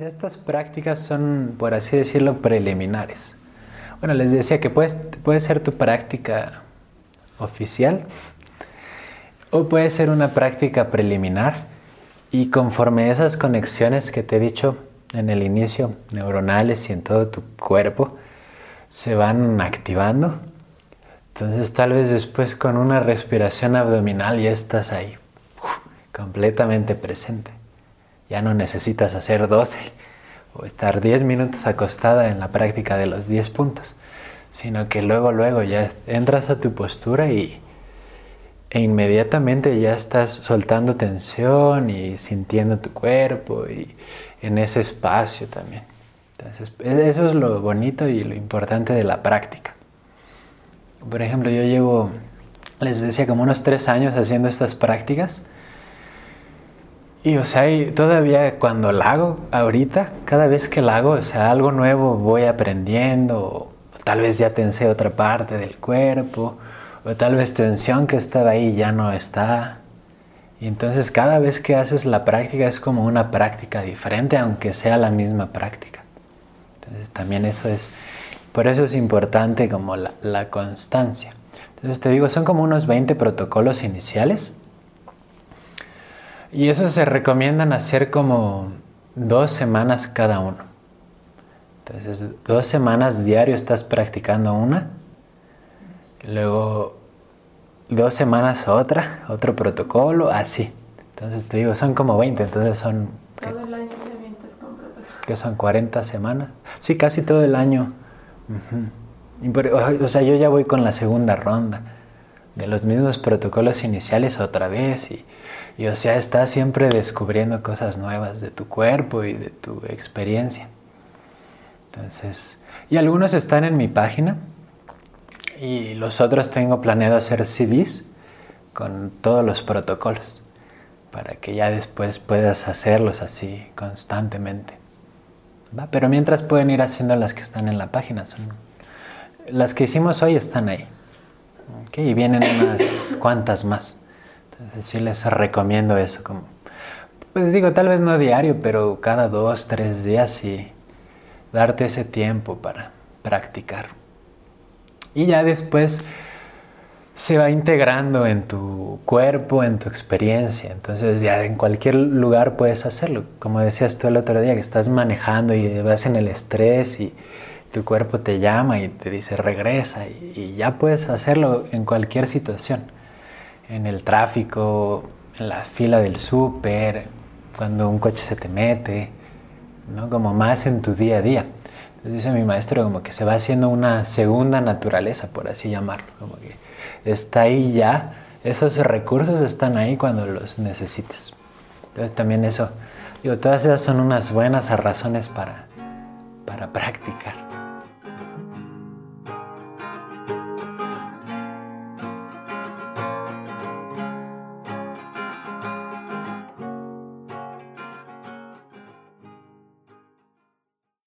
estas prácticas son, por así decirlo, preliminares. Bueno, les decía que puede, puede ser tu práctica oficial o puede ser una práctica preliminar y conforme esas conexiones que te he dicho en el inicio, neuronales y en todo tu cuerpo, se van activando. Entonces tal vez después con una respiración abdominal ya estás ahí, completamente presente. Ya no necesitas hacer 12 o estar 10 minutos acostada en la práctica de los 10 puntos, sino que luego, luego ya entras a tu postura y e inmediatamente ya estás soltando tensión y sintiendo tu cuerpo y en ese espacio también. Entonces, eso es lo bonito y lo importante de la práctica. Por ejemplo, yo llevo, les decía, como unos tres años haciendo estas prácticas y o sea, todavía cuando la hago ahorita, cada vez que la hago, o sea, algo nuevo voy aprendiendo, tal vez ya tensé otra parte del cuerpo, o tal vez tensión que estaba ahí ya no está. Y entonces cada vez que haces la práctica es como una práctica diferente, aunque sea la misma práctica. Entonces también eso es, por eso es importante como la, la constancia. Entonces te digo, son como unos 20 protocolos iniciales y eso se recomiendan hacer como dos semanas cada uno. Entonces, dos semanas diario estás practicando una. Luego, dos semanas otra, otro protocolo, así. Entonces, te digo, son como 20, entonces son... Todo el año te mientes con protocolos. Que son 40 semanas. Sí, casi todo el año. o sea, yo ya voy con la segunda ronda de los mismos protocolos iniciales otra vez y y o sea, estás siempre descubriendo cosas nuevas de tu cuerpo y de tu experiencia. Entonces, y algunos están en mi página y los otros tengo planeado hacer CDs con todos los protocolos para que ya después puedas hacerlos así constantemente. Pero mientras pueden ir haciendo las que están en la página. Son, las que hicimos hoy están ahí. Y vienen unas cuantas más. Entonces sí les recomiendo eso, como, pues digo, tal vez no diario, pero cada dos, tres días y darte ese tiempo para practicar. Y ya después se va integrando en tu cuerpo, en tu experiencia. Entonces ya en cualquier lugar puedes hacerlo. Como decías tú el otro día, que estás manejando y vas en el estrés y tu cuerpo te llama y te dice regresa y ya puedes hacerlo en cualquier situación en el tráfico, en la fila del súper, cuando un coche se te mete, ¿no? como más en tu día a día. Entonces dice mi maestro como que se va haciendo una segunda naturaleza, por así llamarlo, como que está ahí ya, esos recursos están ahí cuando los necesites. Entonces también eso, digo, todas esas son unas buenas razones para, para practicar.